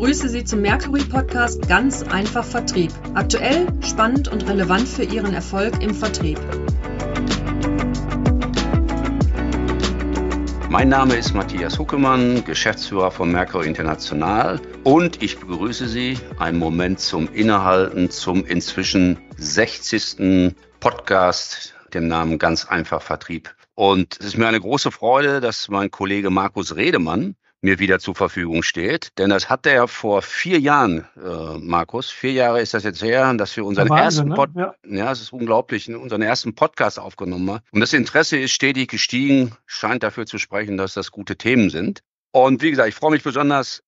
begrüße Sie zum Mercury Podcast Ganz einfach Vertrieb. Aktuell, spannend und relevant für Ihren Erfolg im Vertrieb. Mein Name ist Matthias Huckemann, Geschäftsführer von Mercury International und ich begrüße Sie einen Moment zum Innehalten zum inzwischen 60. Podcast, dem Namen Ganz einfach Vertrieb. Und es ist mir eine große Freude, dass mein Kollege Markus Redemann mir wieder zur Verfügung steht. Denn das hat er vor vier Jahren, äh, Markus, vier Jahre ist das jetzt her, dass wir unseren Wahnsinn, ersten Pod ne? ja. ja, es ist unglaublich, unseren ersten Podcast aufgenommen haben. Und das Interesse ist stetig gestiegen, scheint dafür zu sprechen, dass das gute Themen sind. Und wie gesagt, ich freue mich besonders,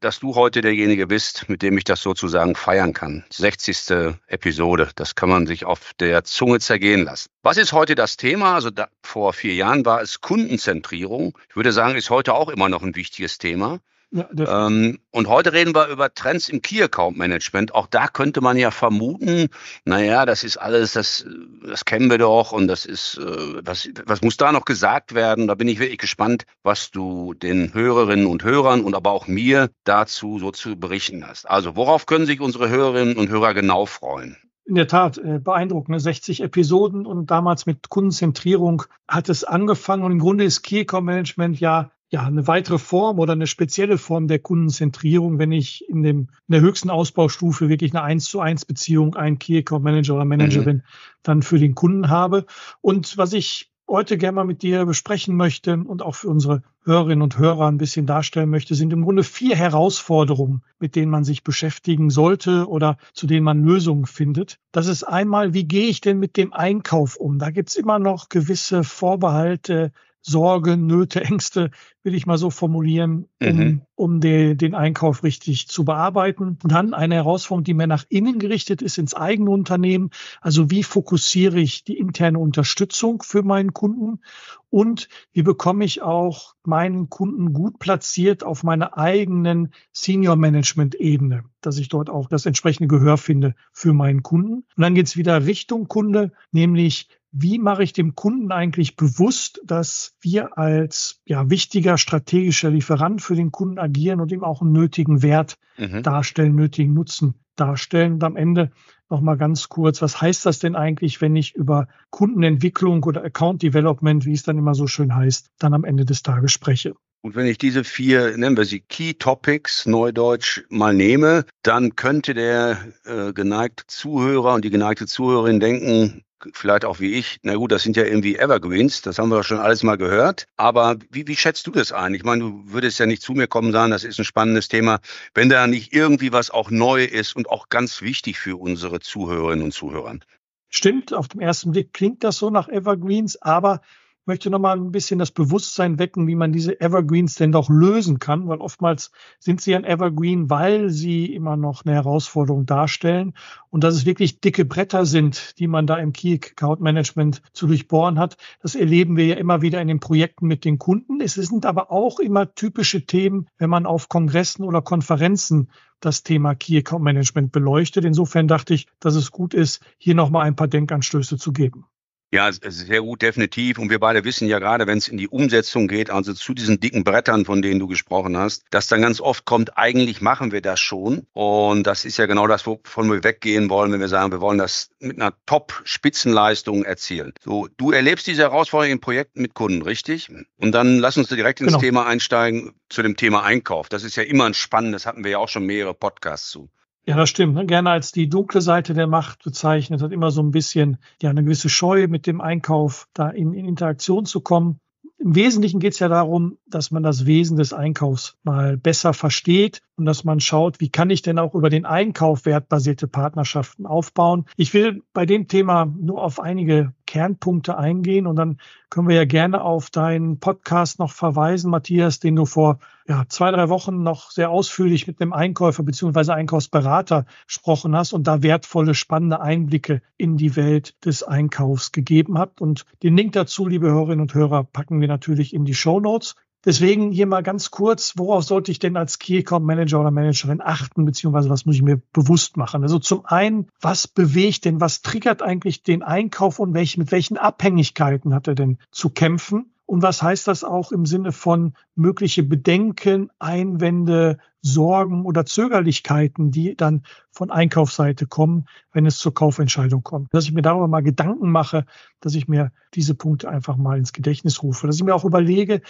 dass du heute derjenige bist, mit dem ich das sozusagen feiern kann. 60. Episode, das kann man sich auf der Zunge zergehen lassen. Was ist heute das Thema? Also da, vor vier Jahren war es Kundenzentrierung. Ich würde sagen, ist heute auch immer noch ein wichtiges Thema. Ja, ähm, und heute reden wir über Trends im Key Account Management. Auch da könnte man ja vermuten, naja, das ist alles, das, das kennen wir doch und das ist, äh, was, was muss da noch gesagt werden? Da bin ich wirklich gespannt, was du den Hörerinnen und Hörern und aber auch mir dazu so zu berichten hast. Also, worauf können sich unsere Hörerinnen und Hörer genau freuen? In der Tat, äh, beeindruckend. 60 ne? Episoden und damals mit Kundenzentrierung hat es angefangen und im Grunde ist Key Account Management ja ja, eine weitere Form oder eine spezielle Form der Kundenzentrierung, wenn ich in, dem, in der höchsten Ausbaustufe wirklich eine 1 zu 1 Beziehung, einen Key Account Manager oder Managerin mhm. dann für den Kunden habe. Und was ich heute gerne mal mit dir besprechen möchte und auch für unsere Hörerinnen und Hörer ein bisschen darstellen möchte, sind im Grunde vier Herausforderungen, mit denen man sich beschäftigen sollte oder zu denen man Lösungen findet. Das ist einmal, wie gehe ich denn mit dem Einkauf um? Da gibt's immer noch gewisse Vorbehalte, Sorge, Nöte, Ängste, will ich mal so formulieren, um, mhm. um de, den Einkauf richtig zu bearbeiten. Und dann eine Herausforderung, die mehr nach innen gerichtet ist, ins eigene Unternehmen. Also wie fokussiere ich die interne Unterstützung für meinen Kunden? Und wie bekomme ich auch meinen Kunden gut platziert auf meiner eigenen Senior Management Ebene, dass ich dort auch das entsprechende Gehör finde für meinen Kunden. Und dann geht es wieder Richtung Kunde, nämlich wie mache ich dem Kunden eigentlich bewusst, dass wir als ja, wichtiger strategischer Lieferant für den Kunden agieren und ihm auch einen nötigen Wert mhm. darstellen, nötigen Nutzen darstellen. Und am Ende nochmal ganz kurz, was heißt das denn eigentlich, wenn ich über Kundenentwicklung oder Account Development, wie es dann immer so schön heißt, dann am Ende des Tages spreche? Und wenn ich diese vier, nennen wir sie Key Topics, Neudeutsch, mal nehme, dann könnte der äh, geneigte Zuhörer und die geneigte Zuhörerin denken, vielleicht auch wie ich, na gut, das sind ja irgendwie Evergreens, das haben wir schon alles mal gehört. Aber wie, wie schätzt du das ein? Ich meine, du würdest ja nicht zu mir kommen sagen, das ist ein spannendes Thema, wenn da nicht irgendwie was auch neu ist und auch ganz wichtig für unsere Zuhörerinnen und Zuhörer. Stimmt, auf dem ersten Blick klingt das so nach Evergreens, aber möchte noch mal ein bisschen das Bewusstsein wecken, wie man diese Evergreens denn doch lösen kann, weil oftmals sind sie ein Evergreen, weil sie immer noch eine Herausforderung darstellen und dass es wirklich dicke Bretter sind, die man da im Key Account Management zu durchbohren hat. Das erleben wir ja immer wieder in den Projekten mit den Kunden. Es sind aber auch immer typische Themen, wenn man auf Kongressen oder Konferenzen das Thema Key Account Management beleuchtet. Insofern dachte ich, dass es gut ist, hier noch mal ein paar Denkanstöße zu geben. Ja, sehr gut, definitiv. Und wir beide wissen ja gerade, wenn es in die Umsetzung geht, also zu diesen dicken Brettern, von denen du gesprochen hast, dass dann ganz oft kommt, eigentlich machen wir das schon. Und das ist ja genau das, wovon wir weggehen wollen, wenn wir sagen, wir wollen das mit einer Top-Spitzenleistung erzielen. So, du erlebst diese Herausforderung in Projekten mit Kunden, richtig? Und dann lass uns direkt ins genau. Thema einsteigen zu dem Thema Einkauf. Das ist ja immer ein spannendes, hatten wir ja auch schon mehrere Podcasts zu. Ja, das stimmt. Ne? Gerne als die dunkle Seite der Macht bezeichnet, hat immer so ein bisschen ja eine gewisse Scheu mit dem Einkauf da in, in Interaktion zu kommen. Im Wesentlichen geht es ja darum, dass man das Wesen des Einkaufs mal besser versteht und dass man schaut, wie kann ich denn auch über den Einkauf wertbasierte Partnerschaften aufbauen. Ich will bei dem Thema nur auf einige Kernpunkte eingehen und dann können wir ja gerne auf deinen Podcast noch verweisen, Matthias, den du vor ja, zwei, drei Wochen noch sehr ausführlich mit einem Einkäufer beziehungsweise Einkaufsberater gesprochen hast und da wertvolle, spannende Einblicke in die Welt des Einkaufs gegeben habt. Und den Link dazu, liebe Hörerinnen und Hörer, packen wir natürlich in die Show Notes. Deswegen hier mal ganz kurz, worauf sollte ich denn als Key Account Manager oder Managerin achten, beziehungsweise was muss ich mir bewusst machen? Also zum einen, was bewegt denn, was triggert eigentlich den Einkauf und welch, mit welchen Abhängigkeiten hat er denn zu kämpfen? Und was heißt das auch im Sinne von mögliche Bedenken, Einwände, Sorgen oder Zögerlichkeiten, die dann von Einkaufsseite kommen, wenn es zur Kaufentscheidung kommt. Dass ich mir darüber mal Gedanken mache, dass ich mir diese Punkte einfach mal ins Gedächtnis rufe. Dass ich mir auch überlege,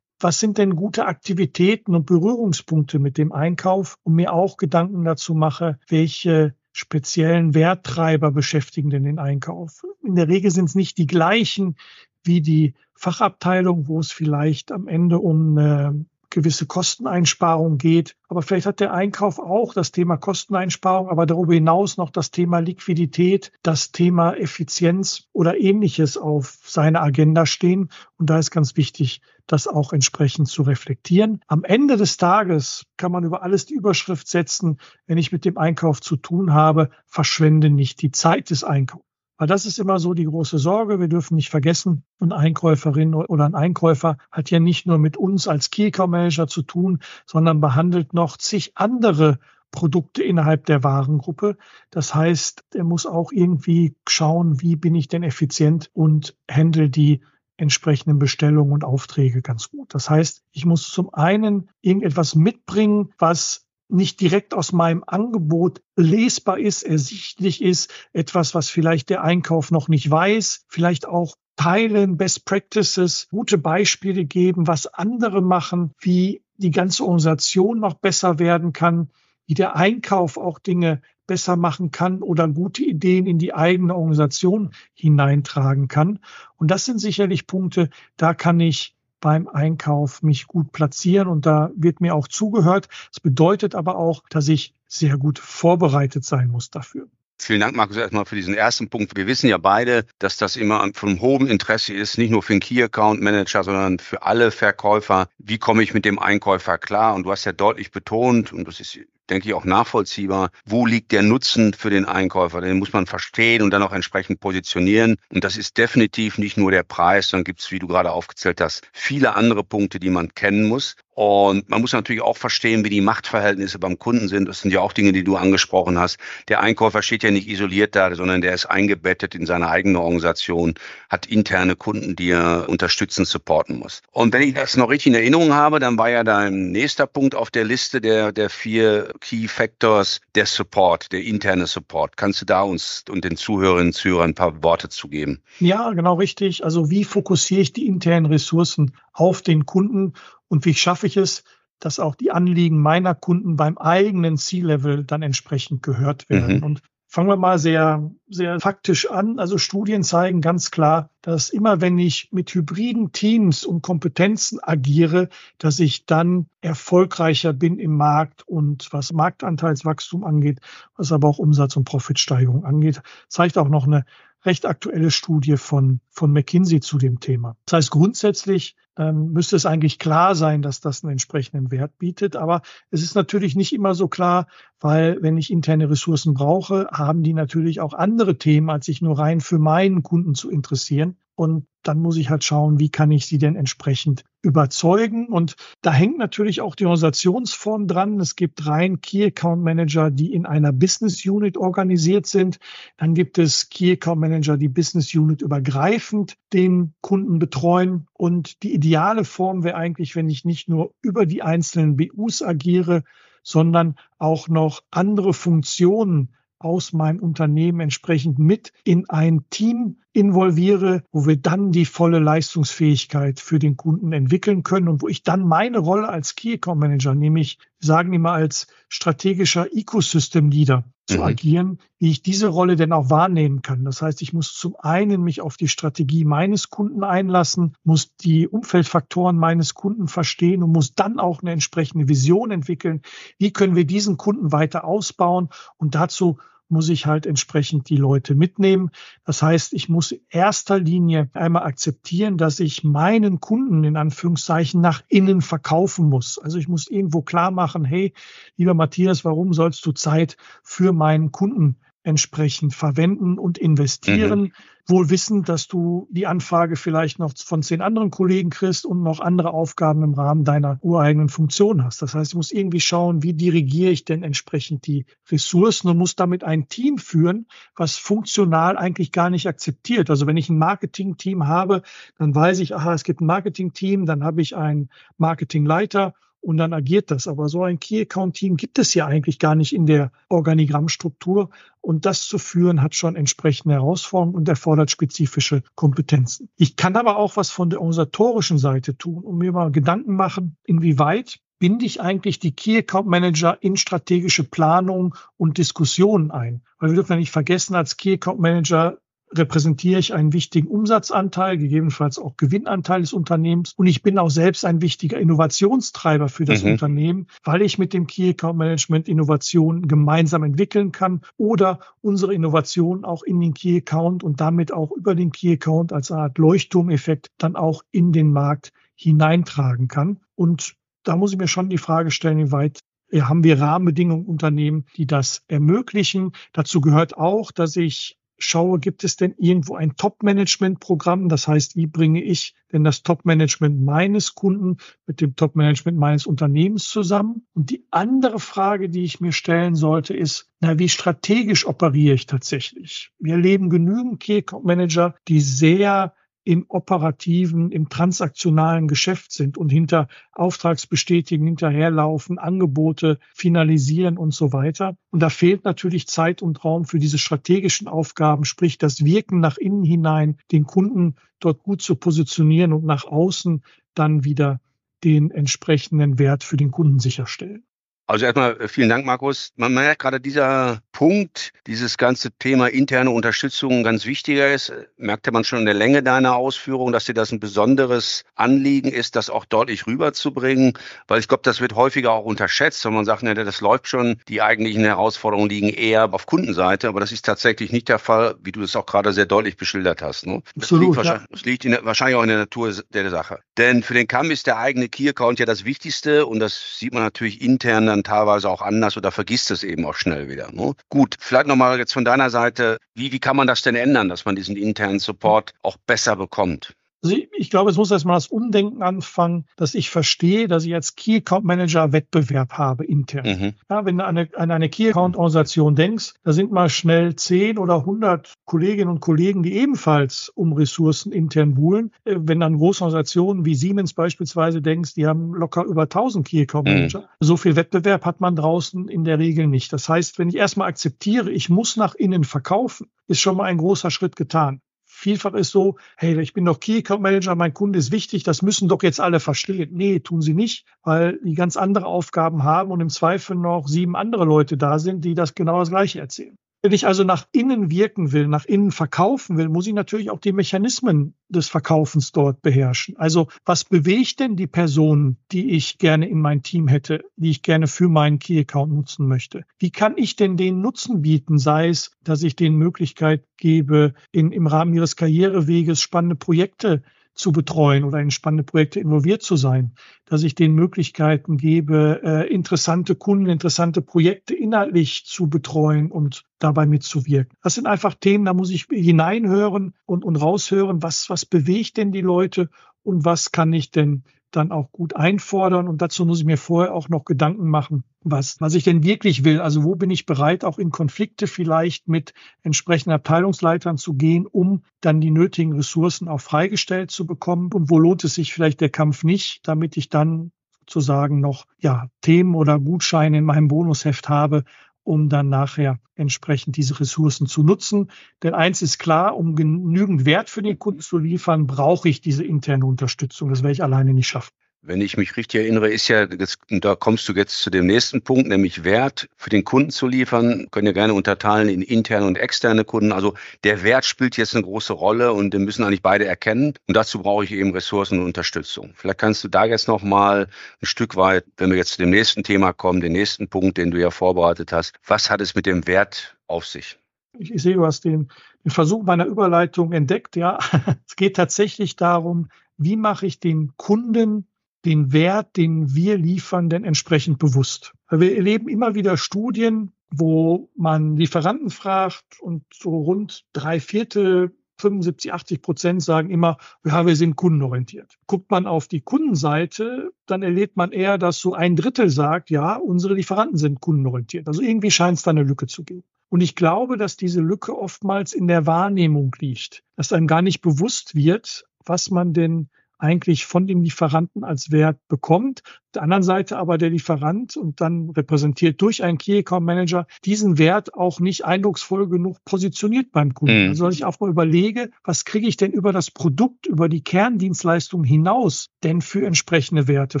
was sind denn gute Aktivitäten und Berührungspunkte mit dem Einkauf und mir auch Gedanken dazu mache, welche speziellen Werttreiber beschäftigen denn den Einkauf. In der Regel sind es nicht die gleichen wie die Fachabteilung, wo es vielleicht am Ende um eine gewisse Kosteneinsparung geht. Aber vielleicht hat der Einkauf auch das Thema Kosteneinsparung, aber darüber hinaus noch das Thema Liquidität, das Thema Effizienz oder ähnliches auf seiner Agenda stehen. Und da ist ganz wichtig, das auch entsprechend zu reflektieren. Am Ende des Tages kann man über alles die Überschrift setzen, wenn ich mit dem Einkauf zu tun habe, verschwende nicht die Zeit des Einkaufs. Weil das ist immer so die große Sorge. Wir dürfen nicht vergessen, eine Einkäuferin oder ein Einkäufer hat ja nicht nur mit uns als Key Manager zu tun, sondern behandelt noch zig andere Produkte innerhalb der Warengruppe. Das heißt, er muss auch irgendwie schauen, wie bin ich denn effizient und handle die entsprechenden Bestellungen und Aufträge ganz gut. Das heißt, ich muss zum einen irgendetwas mitbringen, was nicht direkt aus meinem Angebot lesbar ist, ersichtlich ist, etwas, was vielleicht der Einkauf noch nicht weiß, vielleicht auch teilen, Best Practices, gute Beispiele geben, was andere machen, wie die ganze Organisation noch besser werden kann, wie der Einkauf auch Dinge besser machen kann oder gute Ideen in die eigene Organisation hineintragen kann. Und das sind sicherlich Punkte, da kann ich beim Einkauf mich gut platzieren und da wird mir auch zugehört. Das bedeutet aber auch, dass ich sehr gut vorbereitet sein muss dafür. Vielen Dank, Markus, erstmal für diesen ersten Punkt. Wir wissen ja beide, dass das immer von hohem Interesse ist, nicht nur für den Key Account Manager, sondern für alle Verkäufer. Wie komme ich mit dem Einkäufer klar? Und du hast ja deutlich betont, und das ist denke ich, auch nachvollziehbar. Wo liegt der Nutzen für den Einkäufer? Den muss man verstehen und dann auch entsprechend positionieren. Und das ist definitiv nicht nur der Preis, sondern gibt es, wie du gerade aufgezählt hast, viele andere Punkte, die man kennen muss. Und man muss natürlich auch verstehen, wie die Machtverhältnisse beim Kunden sind. Das sind ja auch Dinge, die du angesprochen hast. Der Einkäufer steht ja nicht isoliert da, sondern der ist eingebettet in seine eigene Organisation, hat interne Kunden, die er unterstützen, supporten muss. Und wenn ich das noch richtig in Erinnerung habe, dann war ja dein nächster Punkt auf der Liste der, der vier Key Factors der Support, der interne Support. Kannst du da uns und den Zuhörerinnen und Zuhörern ein paar Worte zugeben? Ja, genau richtig. Also wie fokussiere ich die internen Ressourcen auf den Kunden und wie schaffe ich es, dass auch die Anliegen meiner Kunden beim eigenen C-Level dann entsprechend gehört werden. Mhm. Und fangen wir mal sehr, sehr faktisch an. Also Studien zeigen ganz klar, dass immer wenn ich mit hybriden Teams und Kompetenzen agiere, dass ich dann erfolgreicher bin im Markt und was Marktanteilswachstum angeht, was aber auch Umsatz- und Profitsteigerung angeht, zeigt auch noch eine recht aktuelle Studie von, von McKinsey zu dem Thema. Das heißt, grundsätzlich ähm, müsste es eigentlich klar sein, dass das einen entsprechenden Wert bietet. Aber es ist natürlich nicht immer so klar, weil wenn ich interne Ressourcen brauche, haben die natürlich auch andere Themen, als sich nur rein für meinen Kunden zu interessieren. Und dann muss ich halt schauen, wie kann ich sie denn entsprechend überzeugen. Und da hängt natürlich auch die Organisationsform dran. Es gibt rein Key Account Manager, die in einer Business Unit organisiert sind. Dann gibt es Key Account Manager, die Business Unit übergreifend den Kunden betreuen. Und die ideale Form wäre eigentlich, wenn ich nicht nur über die einzelnen BUs agiere, sondern auch noch andere Funktionen aus meinem Unternehmen entsprechend mit in ein Team involviere, wo wir dann die volle Leistungsfähigkeit für den Kunden entwickeln können und wo ich dann meine Rolle als Key Account Manager, nämlich sagen wir mal als strategischer Ecosystem Leader zu mhm. agieren, wie ich diese Rolle denn auch wahrnehmen kann. Das heißt, ich muss zum einen mich auf die Strategie meines Kunden einlassen, muss die Umfeldfaktoren meines Kunden verstehen und muss dann auch eine entsprechende Vision entwickeln. Wie können wir diesen Kunden weiter ausbauen? Und dazu muss ich halt entsprechend die Leute mitnehmen. Das heißt, ich muss in erster Linie einmal akzeptieren, dass ich meinen Kunden in Anführungszeichen nach innen verkaufen muss. Also ich muss irgendwo klar machen, hey, lieber Matthias, warum sollst du Zeit für meinen Kunden entsprechend verwenden und investieren. Mhm. Wohl wissend, dass du die Anfrage vielleicht noch von zehn anderen Kollegen kriegst und noch andere Aufgaben im Rahmen deiner ureigenen Funktion hast. Das heißt, du musst irgendwie schauen, wie dirigiere ich denn entsprechend die Ressourcen und muss damit ein Team führen, was funktional eigentlich gar nicht akzeptiert. Also wenn ich ein Marketing-Team habe, dann weiß ich, aha, es gibt ein Marketing-Team, dann habe ich einen Marketingleiter und dann agiert das. Aber so ein Key Account Team gibt es ja eigentlich gar nicht in der Organigrammstruktur. Und das zu führen hat schon entsprechende Herausforderungen und erfordert spezifische Kompetenzen. Ich kann aber auch was von der organisatorischen Seite tun und mir mal Gedanken machen, inwieweit binde ich eigentlich die Key Account Manager in strategische Planung und Diskussionen ein. Weil wir dürfen ja nicht vergessen, als Key Account Manager repräsentiere ich einen wichtigen Umsatzanteil, gegebenenfalls auch Gewinnanteil des Unternehmens. Und ich bin auch selbst ein wichtiger Innovationstreiber für das mhm. Unternehmen, weil ich mit dem Key Account Management Innovationen gemeinsam entwickeln kann oder unsere Innovationen auch in den Key Account und damit auch über den Key Account als Art Leuchtturmeffekt dann auch in den Markt hineintragen kann. Und da muss ich mir schon die Frage stellen, wie weit haben wir Rahmenbedingungen Unternehmen, die das ermöglichen. Dazu gehört auch, dass ich schaue, gibt es denn irgendwo ein Top-Management-Programm? Das heißt, wie bringe ich denn das Top-Management meines Kunden mit dem Top-Management meines Unternehmens zusammen? Und die andere Frage, die ich mir stellen sollte, ist, na, wie strategisch operiere ich tatsächlich? Wir erleben genügend Key-Manager, die sehr im operativen, im transaktionalen Geschäft sind und hinter Auftragsbestätigen hinterherlaufen, Angebote finalisieren und so weiter. Und da fehlt natürlich Zeit und Raum für diese strategischen Aufgaben, sprich das Wirken nach innen hinein, den Kunden dort gut zu positionieren und nach außen dann wieder den entsprechenden Wert für den Kunden sicherstellen. Also erstmal äh, vielen Dank, Markus. Man merkt gerade dieser Punkt, dieses ganze Thema interne Unterstützung ganz wichtiger ist. Merkte man schon in der Länge deiner Ausführung, dass dir das ein besonderes Anliegen ist, das auch deutlich rüberzubringen, weil ich glaube, das wird häufiger auch unterschätzt, wenn man sagt, ne, das läuft schon. Die eigentlichen Herausforderungen liegen eher auf Kundenseite, aber das ist tatsächlich nicht der Fall, wie du es auch gerade sehr deutlich beschildert hast. Ne? Das Absolut, liegt, ja. das liegt der, wahrscheinlich auch in der Natur der Sache. Denn für den CAM ist der eigene Key-Account ja das Wichtigste und das sieht man natürlich intern dann dann teilweise auch anders oder vergisst es eben auch schnell wieder. Ne? Gut, vielleicht nochmal jetzt von deiner Seite, wie, wie kann man das denn ändern, dass man diesen internen Support auch besser bekommt? Also ich, glaube, es muss erstmal das Umdenken anfangen, dass ich verstehe, dass ich als Key Account Manager Wettbewerb habe intern. Mhm. Ja, wenn du an eine, an eine Key Account Organisation denkst, da sind mal schnell zehn oder 100 Kolleginnen und Kollegen, die ebenfalls um Ressourcen intern buhlen. Äh, wenn dann große Organisationen wie Siemens beispielsweise denkst, die haben locker über 1000 Key Account mhm. Manager. Mhm. So viel Wettbewerb hat man draußen in der Regel nicht. Das heißt, wenn ich erstmal akzeptiere, ich muss nach innen verkaufen, ist schon mal ein großer Schritt getan. Vielfach ist so, hey, ich bin doch Key Account Manager, mein Kunde ist wichtig, das müssen doch jetzt alle verstehen. Nee, tun sie nicht, weil die ganz andere Aufgaben haben und im Zweifel noch sieben andere Leute da sind, die das genau das Gleiche erzählen. Wenn ich also nach innen wirken will, nach innen verkaufen will, muss ich natürlich auch die Mechanismen des Verkaufens dort beherrschen. Also was bewegt denn die Person, die ich gerne in mein Team hätte, die ich gerne für meinen Key-Account nutzen möchte? Wie kann ich denn den Nutzen bieten? Sei es, dass ich denen Möglichkeit gebe, in, im Rahmen ihres Karriereweges spannende Projekte zu betreuen oder in spannende Projekte involviert zu sein, dass ich den Möglichkeiten gebe, äh, interessante Kunden, interessante Projekte inhaltlich zu betreuen und dabei mitzuwirken. Das sind einfach Themen, da muss ich hineinhören und, und raushören, was, was bewegt denn die Leute und was kann ich denn dann auch gut einfordern. Und dazu muss ich mir vorher auch noch Gedanken machen, was, was ich denn wirklich will. Also wo bin ich bereit, auch in Konflikte vielleicht mit entsprechenden Abteilungsleitern zu gehen, um dann die nötigen Ressourcen auch freigestellt zu bekommen? Und wo lohnt es sich vielleicht der Kampf nicht, damit ich dann sozusagen noch ja, Themen oder Gutscheine in meinem Bonusheft habe, um dann nachher entsprechend diese Ressourcen zu nutzen. Denn eins ist klar, um genügend Wert für den Kunden zu liefern, brauche ich diese interne Unterstützung. Das werde ich alleine nicht schaffen. Wenn ich mich richtig erinnere, ist ja, das, da kommst du jetzt zu dem nächsten Punkt, nämlich Wert für den Kunden zu liefern. Können ja gerne unterteilen in interne und externe Kunden. Also der Wert spielt jetzt eine große Rolle und den müssen eigentlich beide erkennen. Und dazu brauche ich eben Ressourcen und Unterstützung. Vielleicht kannst du da jetzt nochmal ein Stück weit, wenn wir jetzt zu dem nächsten Thema kommen, den nächsten Punkt, den du ja vorbereitet hast. Was hat es mit dem Wert auf sich? Ich, ich sehe, du hast den, den Versuch meiner Überleitung entdeckt. Ja, es geht tatsächlich darum, wie mache ich den Kunden den Wert, den wir liefern, denn entsprechend bewusst. Wir erleben immer wieder Studien, wo man Lieferanten fragt und so rund drei Viertel 75, 80 Prozent sagen immer, ja, wir sind kundenorientiert. Guckt man auf die Kundenseite, dann erlebt man eher, dass so ein Drittel sagt, ja, unsere Lieferanten sind kundenorientiert. Also irgendwie scheint es da eine Lücke zu geben. Und ich glaube, dass diese Lücke oftmals in der Wahrnehmung liegt, dass einem gar nicht bewusst wird, was man denn eigentlich von dem Lieferanten als Wert bekommt. Auf der anderen Seite aber der Lieferant und dann repräsentiert durch einen Key Account Manager diesen Wert auch nicht eindrucksvoll genug positioniert beim Kunden. Mhm. Also dass ich auch mal überlege, was kriege ich denn über das Produkt, über die Kerndienstleistung hinaus denn für entsprechende Werte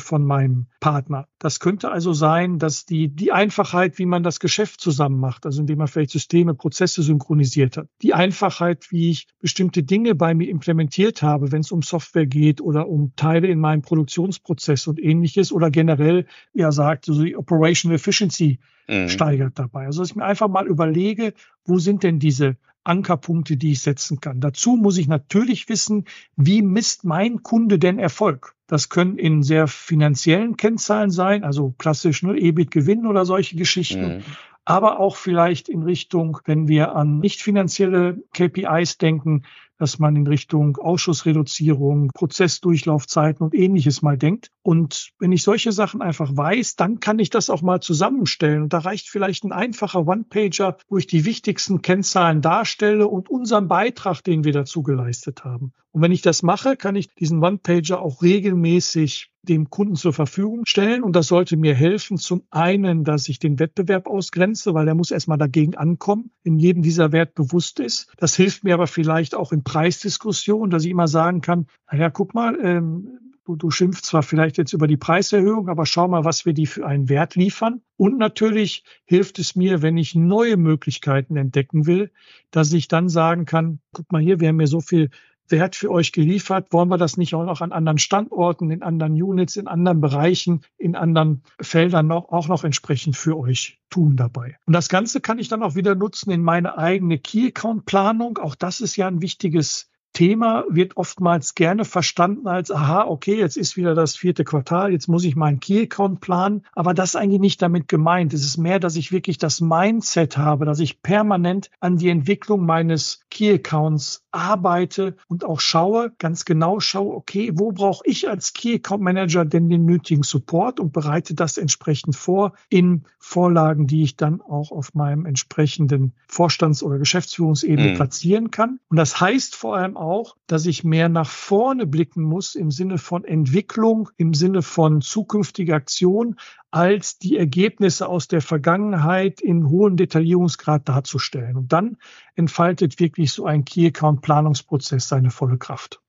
von meinem Partner? Das könnte also sein, dass die, die Einfachheit, wie man das Geschäft zusammen macht, also indem man vielleicht Systeme, Prozesse synchronisiert hat, die Einfachheit, wie ich bestimmte Dinge bei mir implementiert habe, wenn es um Software geht oder um Teile in meinem Produktionsprozess und ähnliches oder generell, wie er sagt, so die Operational Efficiency mhm. steigert dabei. Also dass ich mir einfach mal überlege, wo sind denn diese Ankerpunkte, die ich setzen kann. Dazu muss ich natürlich wissen, wie misst mein Kunde denn Erfolg? Das können in sehr finanziellen Kennzahlen sein, also klassisch ne, EBIT-Gewinn oder solche Geschichten. Mhm aber auch vielleicht in Richtung, wenn wir an nicht finanzielle KPIs denken, dass man in Richtung Ausschussreduzierung, Prozessdurchlaufzeiten und ähnliches mal denkt. Und wenn ich solche Sachen einfach weiß, dann kann ich das auch mal zusammenstellen. Und da reicht vielleicht ein einfacher One-Pager, wo ich die wichtigsten Kennzahlen darstelle und unseren Beitrag, den wir dazu geleistet haben. Und wenn ich das mache, kann ich diesen One-Pager auch regelmäßig dem Kunden zur Verfügung stellen. Und das sollte mir helfen, zum einen, dass ich den Wettbewerb ausgrenze, weil er muss erstmal dagegen ankommen, in jedem dieser Wert bewusst ist. Das hilft mir aber vielleicht auch in Preisdiskussionen, dass ich immer sagen kann, naja, guck mal, ähm, du, du schimpfst zwar vielleicht jetzt über die Preiserhöhung, aber schau mal, was wir die für einen Wert liefern. Und natürlich hilft es mir, wenn ich neue Möglichkeiten entdecken will, dass ich dann sagen kann, guck mal hier, wir haben ja so viel Wert für euch geliefert. Wollen wir das nicht auch noch an anderen Standorten, in anderen Units, in anderen Bereichen, in anderen Feldern noch, auch noch entsprechend für euch tun dabei? Und das Ganze kann ich dann auch wieder nutzen in meine eigene Key Account Planung. Auch das ist ja ein wichtiges Thema wird oftmals gerne verstanden als, aha, okay, jetzt ist wieder das vierte Quartal, jetzt muss ich meinen Key-Account planen. Aber das ist eigentlich nicht damit gemeint. Es ist mehr, dass ich wirklich das Mindset habe, dass ich permanent an die Entwicklung meines Key-Accounts arbeite und auch schaue, ganz genau schaue, okay, wo brauche ich als Key-Account Manager denn den nötigen Support und bereite das entsprechend vor in Vorlagen, die ich dann auch auf meinem entsprechenden Vorstands- oder Geschäftsführungsebene mhm. platzieren kann. Und das heißt vor allem auch, dass ich mehr nach vorne blicken muss im Sinne von Entwicklung, im Sinne von zukünftiger Aktion, als die Ergebnisse aus der Vergangenheit in hohem Detaillierungsgrad darzustellen. Und dann entfaltet wirklich so ein Key Account Planungsprozess seine volle Kraft.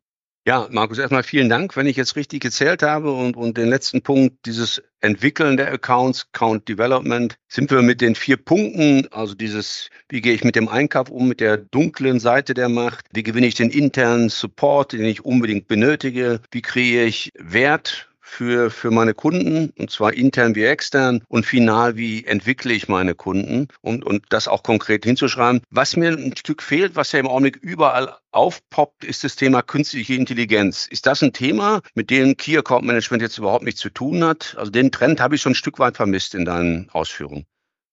Ja, Markus, erstmal vielen Dank. Wenn ich jetzt richtig gezählt habe und, und den letzten Punkt, dieses Entwickeln der Accounts, Account Development, sind wir mit den vier Punkten, also dieses, wie gehe ich mit dem Einkauf um, mit der dunklen Seite der Macht, wie gewinne ich den internen Support, den ich unbedingt benötige, wie kriege ich Wert für, für meine Kunden, und zwar intern wie extern und final, wie entwickle ich meine Kunden und, und das auch konkret hinzuschreiben. Was mir ein Stück fehlt, was ja im Augenblick überall aufpoppt, ist das Thema künstliche Intelligenz. Ist das ein Thema, mit dem Key Account Management jetzt überhaupt nichts zu tun hat? Also den Trend habe ich schon ein Stück weit vermisst in deinen Ausführungen.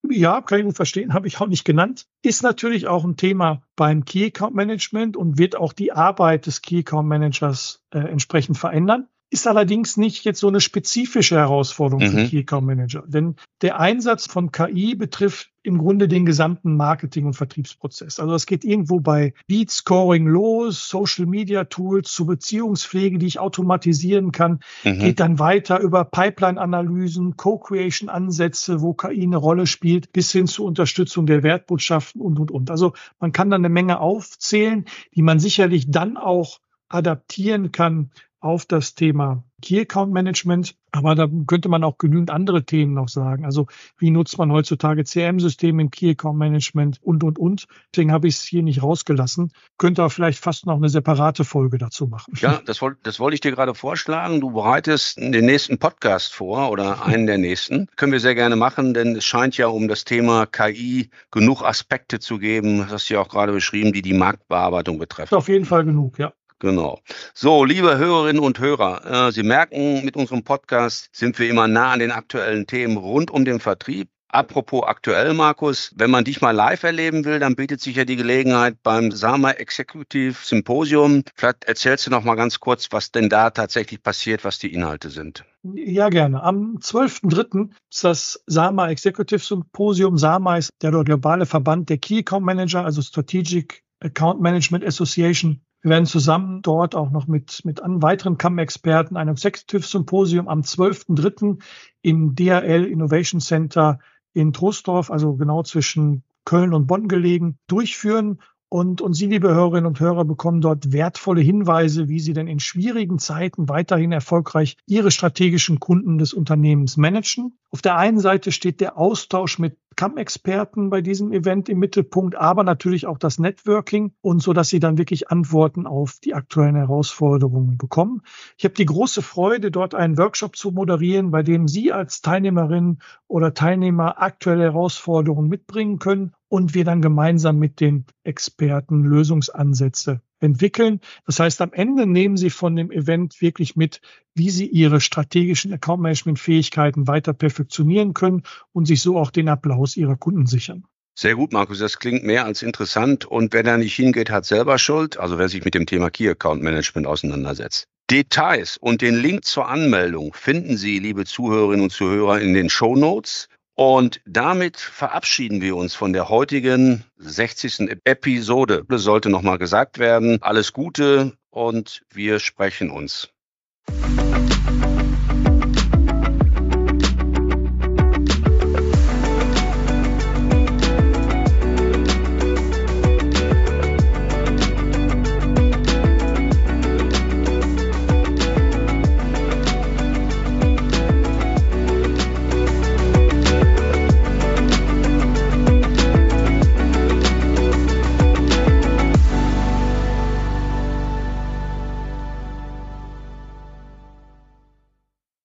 Ja, kann ich gut verstehen, habe ich auch nicht genannt. Ist natürlich auch ein Thema beim Key Account Management und wird auch die Arbeit des Key Account Managers äh, entsprechend verändern ist allerdings nicht jetzt so eine spezifische Herausforderung mhm. für Key Account Manager. Denn der Einsatz von KI betrifft im Grunde den gesamten Marketing- und Vertriebsprozess. Also es geht irgendwo bei Lead Scoring los, Social Media Tools zur Beziehungspflege, die ich automatisieren kann, mhm. geht dann weiter über Pipeline-Analysen, Co-Creation-Ansätze, wo KI eine Rolle spielt, bis hin zur Unterstützung der Wertbotschaften und, und, und. Also man kann da eine Menge aufzählen, die man sicherlich dann auch adaptieren kann auf das Thema Key Account Management. Aber da könnte man auch genügend andere Themen noch sagen. Also wie nutzt man heutzutage CRM-Systeme im Key Account Management und, und, und. Deswegen habe ich es hier nicht rausgelassen. Könnte auch vielleicht fast noch eine separate Folge dazu machen. Ja, das, wollte das wollte ich dir gerade vorschlagen. Du bereitest den nächsten Podcast vor oder einen der nächsten. Können wir sehr gerne machen, denn es scheint ja um das Thema KI genug Aspekte zu geben, das hast du ja auch gerade beschrieben, die die Marktbearbeitung betreffen. Auf jeden Fall genug, ja. Genau. So, liebe Hörerinnen und Hörer, äh, Sie merken, mit unserem Podcast sind wir immer nah an den aktuellen Themen rund um den Vertrieb. Apropos aktuell, Markus, wenn man dich mal live erleben will, dann bietet sich ja die Gelegenheit beim Sama Executive Symposium. Vielleicht erzählst du noch mal ganz kurz, was denn da tatsächlich passiert, was die Inhalte sind. Ja, gerne. Am 12.03. ist das SAMA Executive Symposium. SAMA ist der globale Verband der Key Account Manager, also Strategic Account Management Association. Wir werden zusammen dort auch noch mit, mit weiteren CAM-Experten ein Executive Symposium am 12.03. im DRL Innovation Center in Troisdorf, also genau zwischen Köln und Bonn gelegen, durchführen. Und, und Sie, liebe Hörerinnen und Hörer, bekommen dort wertvolle Hinweise, wie Sie denn in schwierigen Zeiten weiterhin erfolgreich Ihre strategischen Kunden des Unternehmens managen. Auf der einen Seite steht der Austausch mit CAM-Experten bei diesem Event im Mittelpunkt, aber natürlich auch das Networking und so, dass Sie dann wirklich Antworten auf die aktuellen Herausforderungen bekommen. Ich habe die große Freude, dort einen Workshop zu moderieren, bei dem Sie als Teilnehmerin oder Teilnehmer aktuelle Herausforderungen mitbringen können und wir dann gemeinsam mit den Experten Lösungsansätze entwickeln. Das heißt, am Ende nehmen Sie von dem Event wirklich mit, wie Sie Ihre strategischen Account Management Fähigkeiten weiter perfektionieren können und sich so auch den Applaus Ihrer Kunden sichern. Sehr gut, Markus. Das klingt mehr als interessant. Und wer da nicht hingeht, hat selber Schuld. Also wer sich mit dem Thema Key Account Management auseinandersetzt. Details und den Link zur Anmeldung finden Sie, liebe Zuhörerinnen und Zuhörer, in den Show Notes. Und damit verabschieden wir uns von der heutigen 60. Episode. Das sollte nochmal gesagt werden. Alles Gute und wir sprechen uns.